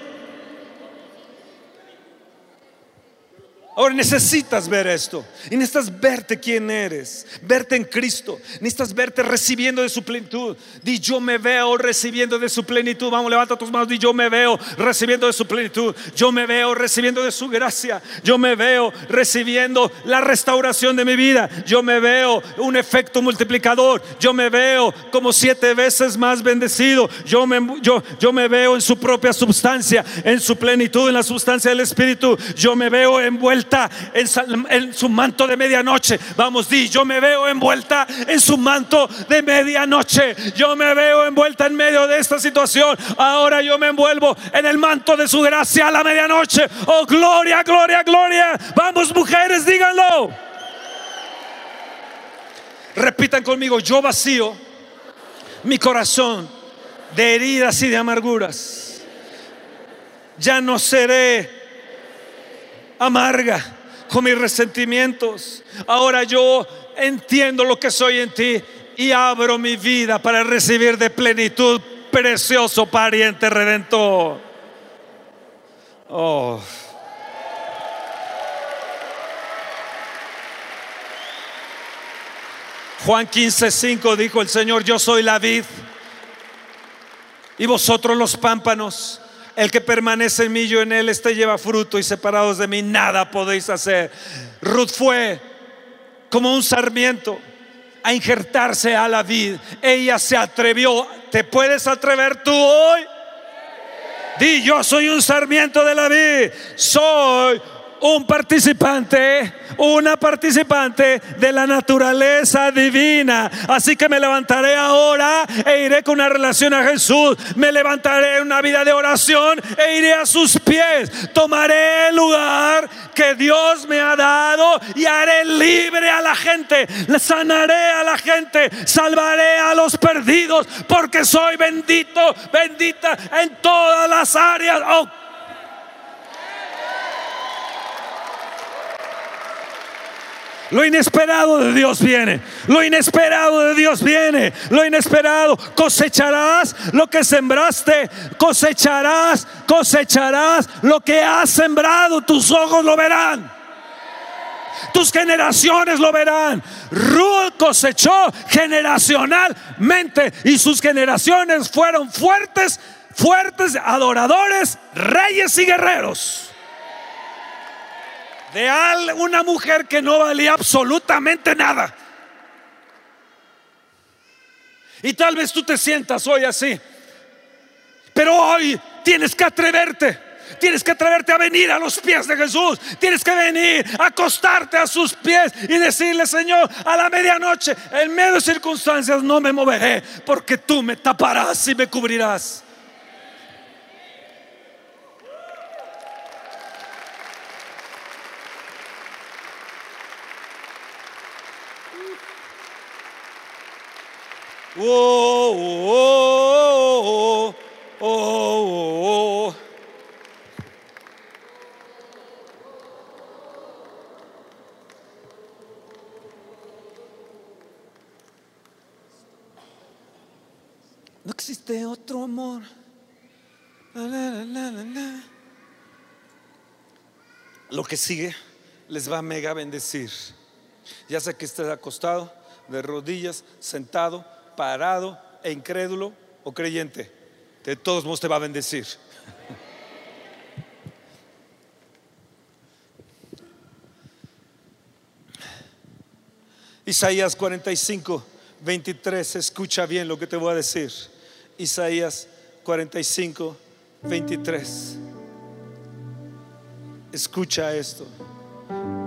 Ahora necesitas ver esto. Y necesitas verte quién eres. Verte en Cristo. Necesitas verte recibiendo de su plenitud. Di yo me veo recibiendo de su plenitud. Vamos, levanta tus manos. Di yo me veo recibiendo de su plenitud. Yo me veo recibiendo de su gracia. Yo me veo recibiendo la restauración de mi vida. Yo me veo un efecto multiplicador. Yo me veo como siete veces más bendecido. Yo me, yo, yo me veo en su propia sustancia, en su plenitud, en la sustancia del Espíritu. Yo me veo envuelto en, su manto de medianoche. Vamos, di, yo me veo envuelta en su manto de medianoche. Yo me veo envuelta en medio de esta situación. Ahora yo me envuelvo en el manto de su gracia a la medianoche. Oh, gloria, gloria, gloria. Vamos, mujeres, díganlo. Repitan conmigo, yo vacío mi corazón de heridas y de amarguras. Ya no seré amarga con mis resentimientos. Ahora yo entiendo lo que soy en ti y abro mi vida para recibir de plenitud precioso pariente redentor. Oh. Juan 15:5 dijo el Señor, yo soy la vid y vosotros los pámpanos. El que permanece en mí, yo en él, este lleva fruto y separados de mí nada podéis hacer. Ruth fue como un sarmiento a injertarse a la vid. Ella se atrevió. ¿Te puedes atrever tú hoy? Di, yo soy un sarmiento de la vid. Soy un participante, una participante de la naturaleza divina. Así que me levantaré ahora e iré con una relación a Jesús. Me levantaré en una vida de oración e iré a sus pies. Tomaré el lugar que Dios me ha dado y haré libre a la gente. Sanaré a la gente, salvaré a los perdidos porque soy bendito, bendita en todas las áreas. Oh, Lo inesperado de Dios viene. Lo inesperado de Dios viene. Lo inesperado. Cosecharás lo que sembraste. Cosecharás, cosecharás lo que has sembrado. Tus ojos lo verán. Tus generaciones lo verán. Ruth cosechó generacionalmente y sus generaciones fueron fuertes, fuertes adoradores, reyes y guerreros de una mujer que no valía absolutamente nada. Y tal vez tú te sientas hoy así. Pero hoy tienes que atreverte. Tienes que atreverte a venir a los pies de Jesús. Tienes que venir, a acostarte a sus pies y decirle, Señor, a la medianoche, en medio de circunstancias, no me moveré, porque tú me taparás y me cubrirás. Oh, oh, oh, no existe otro amor. Lo que sigue les va a mega bendecir. Ya sea que estés acostado, de rodillas, sentado, parado e incrédulo o creyente, de todos modos te va a bendecir. Isaías 45, 23, escucha bien lo que te voy a decir. Isaías 45, 23. Escucha esto.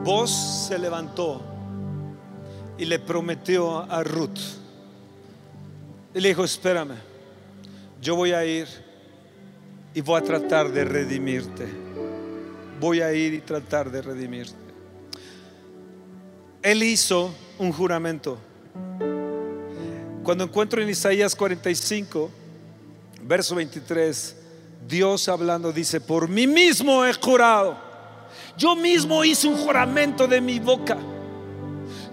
Vos se levantó y le prometió a Ruth y le dijo, espérame, yo voy a ir y voy a tratar de redimirte. Voy a ir y tratar de redimirte. Él hizo un juramento. Cuando encuentro en Isaías 45, verso 23, Dios hablando dice, por mí mismo he jurado. Yo mismo hice un juramento de mi boca.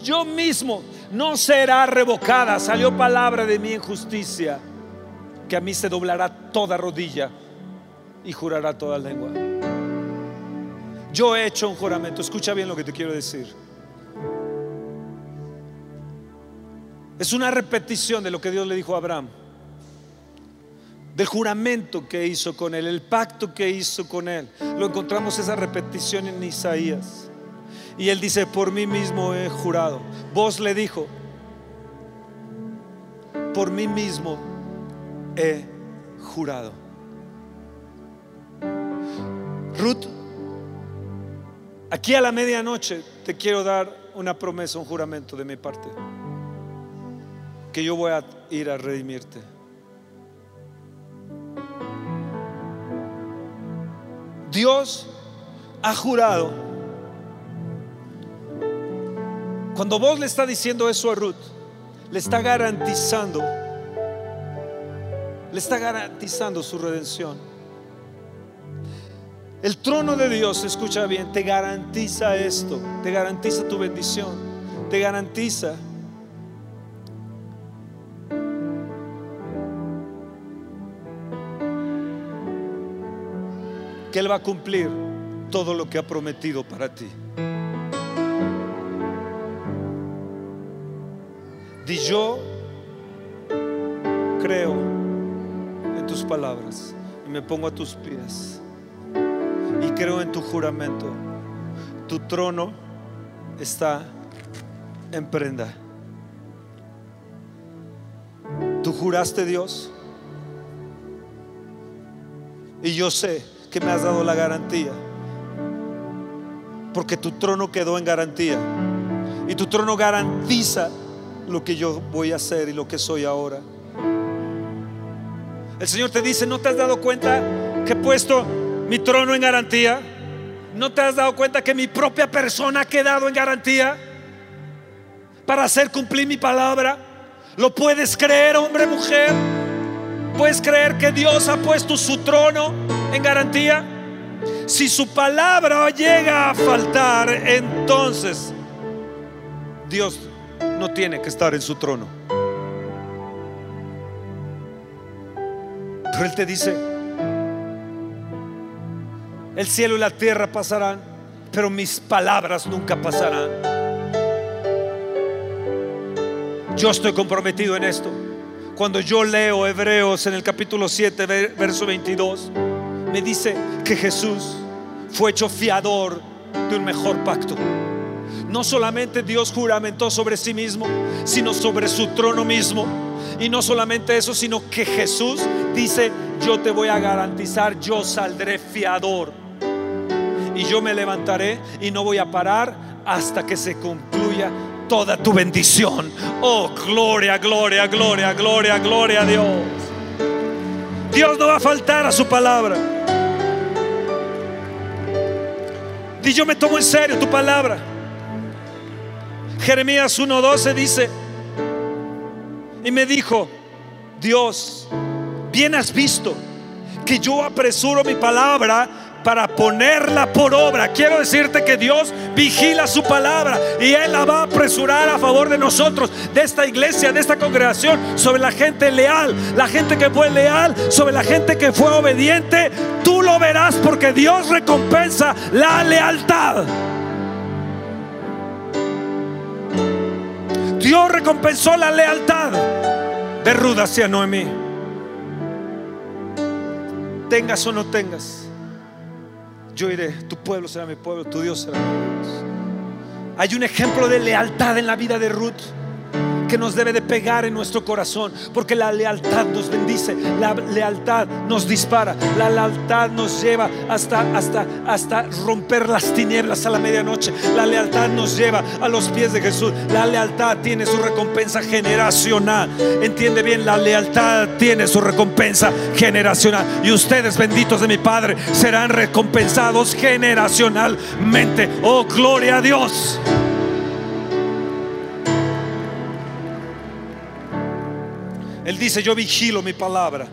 Yo mismo no será revocada. Salió palabra de mi injusticia, que a mí se doblará toda rodilla y jurará toda lengua. Yo he hecho un juramento, escucha bien lo que te quiero decir. Es una repetición de lo que Dios le dijo a Abraham, del juramento que hizo con él, el pacto que hizo con él. Lo encontramos esa repetición en Isaías. Y él dice, por mí mismo he jurado. Vos le dijo, por mí mismo he jurado. Ruth, aquí a la medianoche te quiero dar una promesa, un juramento de mi parte. Que yo voy a ir a redimirte. Dios ha jurado Cuando vos le está diciendo eso a Ruth, le está garantizando, le está garantizando su redención. El trono de Dios, escucha bien, te garantiza esto, te garantiza tu bendición, te garantiza que Él va a cumplir todo lo que ha prometido para ti. Di yo creo en tus palabras y me pongo a tus pies y creo en tu juramento. Tu trono está en prenda. Tú juraste Dios y yo sé que me has dado la garantía porque tu trono quedó en garantía y tu trono garantiza lo que yo voy a hacer y lo que soy ahora. El Señor te dice, ¿no te has dado cuenta que he puesto mi trono en garantía? ¿No te has dado cuenta que mi propia persona ha quedado en garantía para hacer cumplir mi palabra? ¿Lo puedes creer, hombre, mujer? ¿Puedes creer que Dios ha puesto su trono en garantía? Si su palabra llega a faltar, entonces Dios no tiene que estar en su trono. Pero Él te dice, el cielo y la tierra pasarán, pero mis palabras nunca pasarán. Yo estoy comprometido en esto. Cuando yo leo Hebreos en el capítulo 7, verso 22, me dice que Jesús fue hecho fiador de un mejor pacto. No solamente Dios juramentó sobre sí mismo, sino sobre su trono mismo. Y no solamente eso, sino que Jesús dice, yo te voy a garantizar, yo saldré fiador. Y yo me levantaré y no voy a parar hasta que se concluya toda tu bendición. Oh, gloria, gloria, gloria, gloria, gloria a Dios. Dios no va a faltar a su palabra. Y yo me tomo en serio tu palabra. Jeremías 1:12 dice, y me dijo, Dios, bien has visto que yo apresuro mi palabra para ponerla por obra. Quiero decirte que Dios vigila su palabra y Él la va a apresurar a favor de nosotros, de esta iglesia, de esta congregación, sobre la gente leal, la gente que fue leal, sobre la gente que fue obediente. Tú lo verás porque Dios recompensa la lealtad. Dios recompensó la lealtad de Ruda hacia Noemí. Tengas o no tengas yo iré, tu pueblo será mi pueblo, tu Dios será mi Dios. Hay un ejemplo de lealtad en la vida de Ruth que nos debe de pegar en nuestro corazón, porque la lealtad nos bendice, la lealtad nos dispara, la lealtad nos lleva hasta hasta hasta romper las tinieblas a la medianoche. La lealtad nos lleva a los pies de Jesús. La lealtad tiene su recompensa generacional. Entiende bien, la lealtad tiene su recompensa generacional y ustedes benditos de mi Padre serán recompensados generacionalmente. Oh, gloria a Dios. Él dice, yo vigilo mi palabra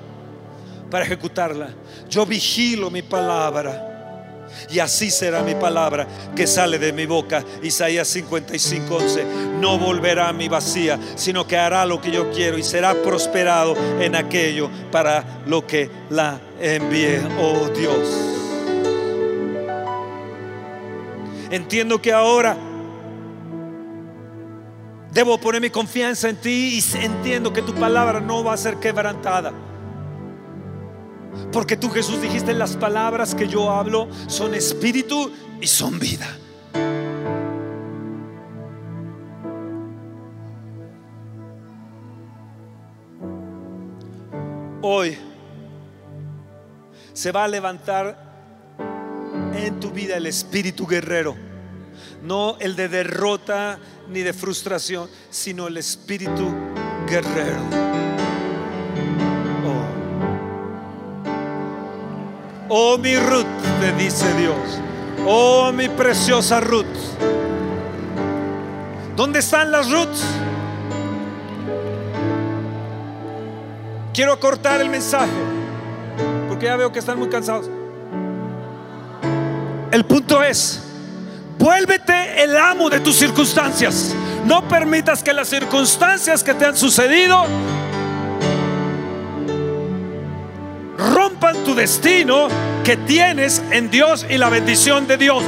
para ejecutarla. Yo vigilo mi palabra. Y así será mi palabra que sale de mi boca. Isaías 55, 11. No volverá a mi vacía, sino que hará lo que yo quiero y será prosperado en aquello para lo que la envíe. Oh Dios. Entiendo que ahora Debo poner mi confianza en ti y entiendo que tu palabra no va a ser quebrantada. Porque tú Jesús dijiste las palabras que yo hablo son espíritu y son vida. Hoy se va a levantar en tu vida el espíritu guerrero, no el de derrota ni de frustración, sino el espíritu guerrero. Oh. oh, mi Ruth, te dice Dios. Oh, mi preciosa Ruth. ¿Dónde están las Ruths? Quiero acortar el mensaje porque ya veo que están muy cansados. El punto es, Vuélvete el amo de tus circunstancias. No permitas que las circunstancias que te han sucedido rompan tu destino que tienes en Dios y la bendición de Dios.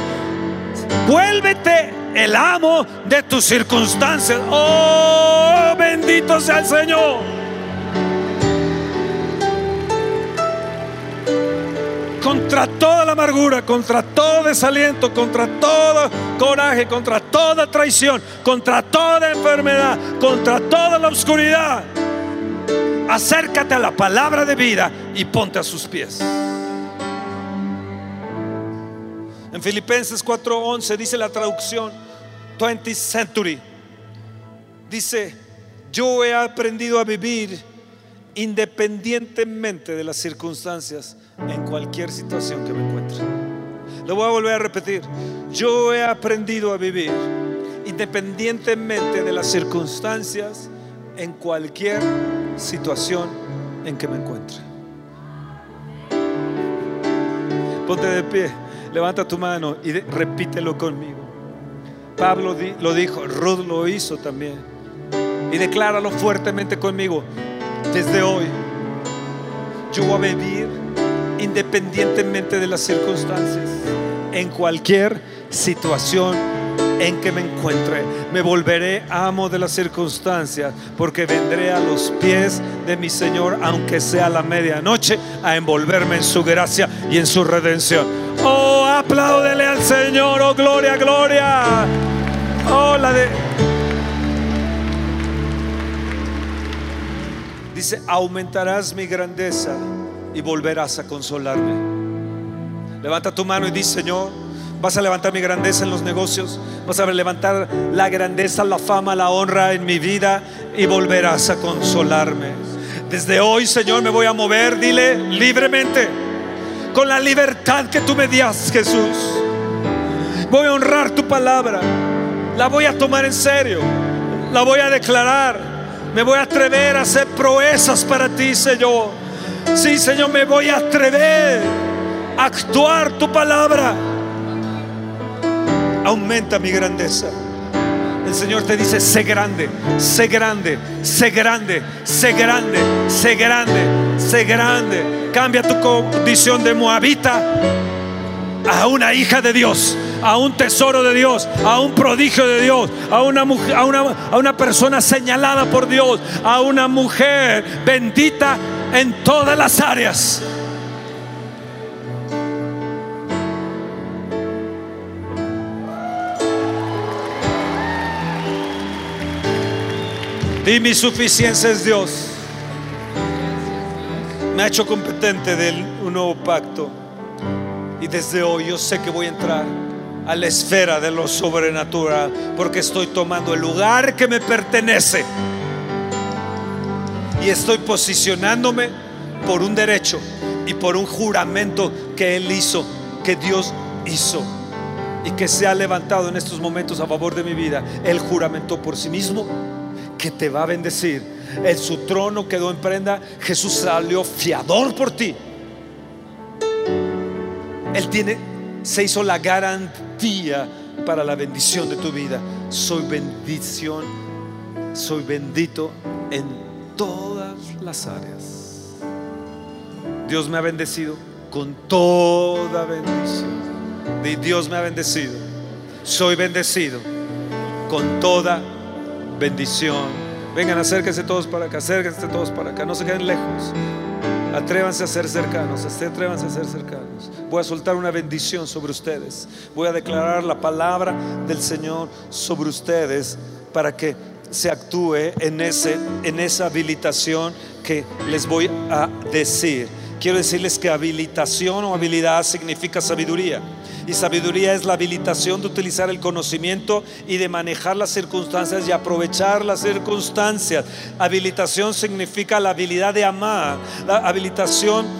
Vuélvete el amo de tus circunstancias. Oh, bendito sea el Señor. Contra toda la amargura, contra todo desaliento, contra todo coraje, contra toda traición, contra toda enfermedad, contra toda la oscuridad. Acércate a la palabra de vida y ponte a sus pies. En Filipenses 4:11 dice la traducción 20th century. Dice, yo he aprendido a vivir independientemente de las circunstancias en cualquier situación que me encuentre. Lo voy a volver a repetir. Yo he aprendido a vivir independientemente de las circunstancias en cualquier situación en que me encuentre. Ponte de pie, levanta tu mano y repítelo conmigo. Pablo lo dijo, Ruth lo hizo también. Y decláralo fuertemente conmigo. Desde hoy, yo voy a vivir independientemente de las circunstancias, en cualquier situación en que me encuentre. Me volveré amo de las circunstancias, porque vendré a los pies de mi Señor, aunque sea la medianoche, a envolverme en su gracia y en su redención. Oh, apláudele al Señor, oh, gloria, gloria. Oh, la de. Dice, aumentarás mi grandeza y volverás a consolarme. Levanta tu mano y dice, Señor, vas a levantar mi grandeza en los negocios, vas a levantar la grandeza, la fama, la honra en mi vida y volverás a consolarme. Desde hoy, Señor, me voy a mover, dile, libremente, con la libertad que tú me das, Jesús. Voy a honrar tu palabra, la voy a tomar en serio, la voy a declarar, me voy a atrever a hacer proezas para ti, Señor. Sí, Señor, me voy a atrever a actuar tu palabra. Aumenta mi grandeza. El Señor te dice, sé grande, sé grande, sé grande, sé grande, sé grande, sé grande. Cambia tu condición de moabita a una hija de Dios, a un tesoro de Dios, a un prodigio de Dios, a una, mujer, a una, a una persona señalada por Dios, a una mujer bendita en todas las áreas. Y mi suficiencia es Dios. Me ha hecho competente del un nuevo pacto. Y desde hoy yo sé que voy a entrar a la esfera de lo sobrenatural porque estoy tomando el lugar que me pertenece y estoy posicionándome por un derecho y por un juramento que Él hizo, que Dios hizo y que se ha levantado en estos momentos a favor de mi vida. Él juramentó por sí mismo que te va a bendecir. En su trono quedó en prenda. Jesús salió fiador por ti. Él tiene, se hizo la garantía para la bendición de tu vida. Soy bendición, soy bendito en todas las áreas. Dios me ha bendecido con toda bendición. Dios me ha bendecido. Soy bendecido con toda bendición. Vengan, acérquense todos para acá, acérquense todos para acá, no se queden lejos. Atrévanse a ser cercanos, atrévanse a ser cercanos. Voy a soltar una bendición sobre ustedes. Voy a declarar la palabra del Señor sobre ustedes para que se actúe en, ese, en esa habilitación que les voy a decir. Quiero decirles que habilitación o habilidad significa sabiduría. Y sabiduría es la habilitación de utilizar el conocimiento y de manejar las circunstancias y aprovechar las circunstancias. Habilitación significa la habilidad de amar. La habilitación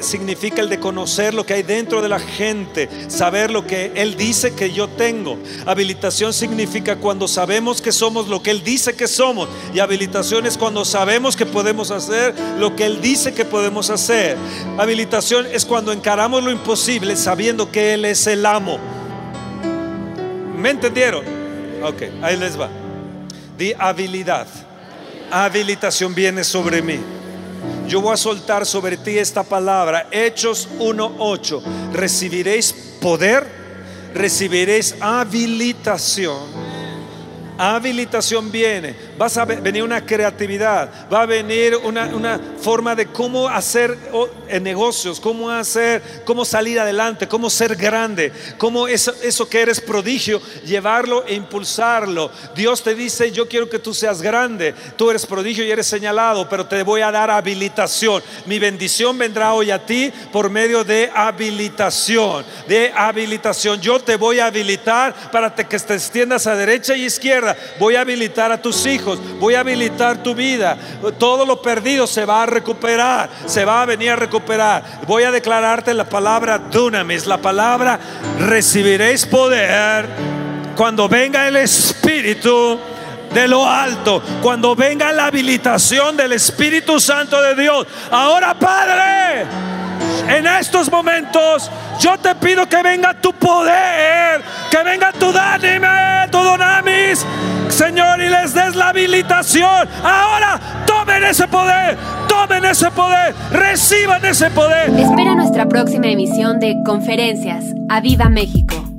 significa el de conocer lo que hay dentro de la gente, saber lo que Él dice que yo tengo. Habilitación significa cuando sabemos que somos lo que Él dice que somos. Y habilitación es cuando sabemos que podemos hacer lo que Él dice que podemos hacer. Habilitación es cuando encaramos lo imposible sabiendo que Él es el amo. ¿Me entendieron? Ok, ahí les va. Di habilidad. Habilitación viene sobre mí. Yo voy a soltar sobre ti esta palabra. Hechos 1.8. Recibiréis poder, recibiréis habilitación. Habilitación viene, vas a venir una creatividad, va a venir una, una forma de cómo hacer negocios, cómo hacer, cómo salir adelante, cómo ser grande, cómo eso, eso que eres prodigio, llevarlo e impulsarlo. Dios te dice, yo quiero que tú seas grande, tú eres prodigio y eres señalado, pero te voy a dar habilitación. Mi bendición vendrá hoy a ti por medio de habilitación, de habilitación. Yo te voy a habilitar para que te extiendas a derecha y izquierda voy a habilitar a tus voy a habilitar tu vida. Todo lo perdido se va a recuperar, se va a venir a recuperar. Voy a declararte la palabra dunamis, la palabra recibiréis poder cuando venga el Espíritu de lo alto, cuando venga la habilitación del Espíritu Santo de Dios. Ahora, Padre, en estos momentos yo te pido que venga tu poder, que venga tu dánime, tu donamis, Señor, y les des la habilitación. Ahora tomen ese poder, tomen ese poder, reciban ese poder. Espera nuestra próxima emisión de Conferencias. ¡A Viva México!